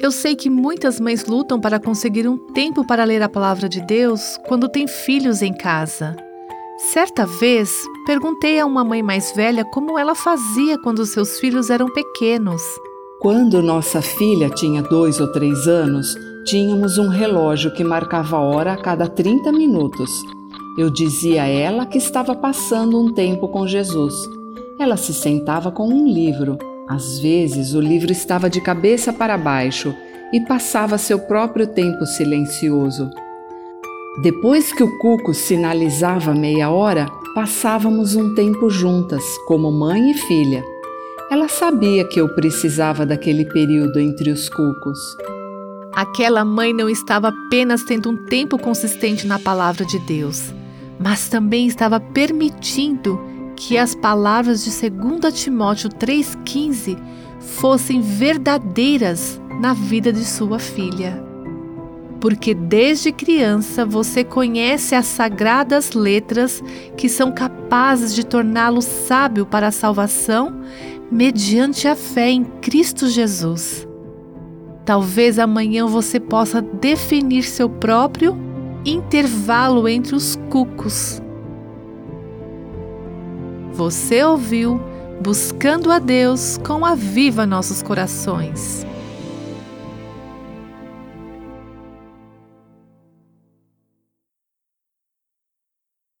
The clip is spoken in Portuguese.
Eu sei que muitas mães lutam para conseguir um tempo para ler a palavra de Deus quando tem filhos em casa. Certa vez, perguntei a uma mãe mais velha como ela fazia quando seus filhos eram pequenos. Quando nossa filha tinha dois ou três anos, tínhamos um relógio que marcava a hora a cada 30 minutos. Eu dizia a ela que estava passando um tempo com Jesus. Ela se sentava com um livro. Às vezes, o livro estava de cabeça para baixo e passava seu próprio tempo silencioso. Depois que o cuco sinalizava meia hora, passávamos um tempo juntas, como mãe e filha. Ela sabia que eu precisava daquele período entre os cucos. Aquela mãe não estava apenas tendo um tempo consistente na palavra de Deus, mas também estava permitindo que as palavras de 2 Timóteo 3,15 fossem verdadeiras na vida de sua filha porque desde criança você conhece as sagradas letras que são capazes de torná-lo sábio para a salvação mediante a fé em Cristo Jesus. Talvez amanhã você possa definir seu próprio intervalo entre os cucos. Você ouviu Buscando a Deus com a Viva Nossos Corações.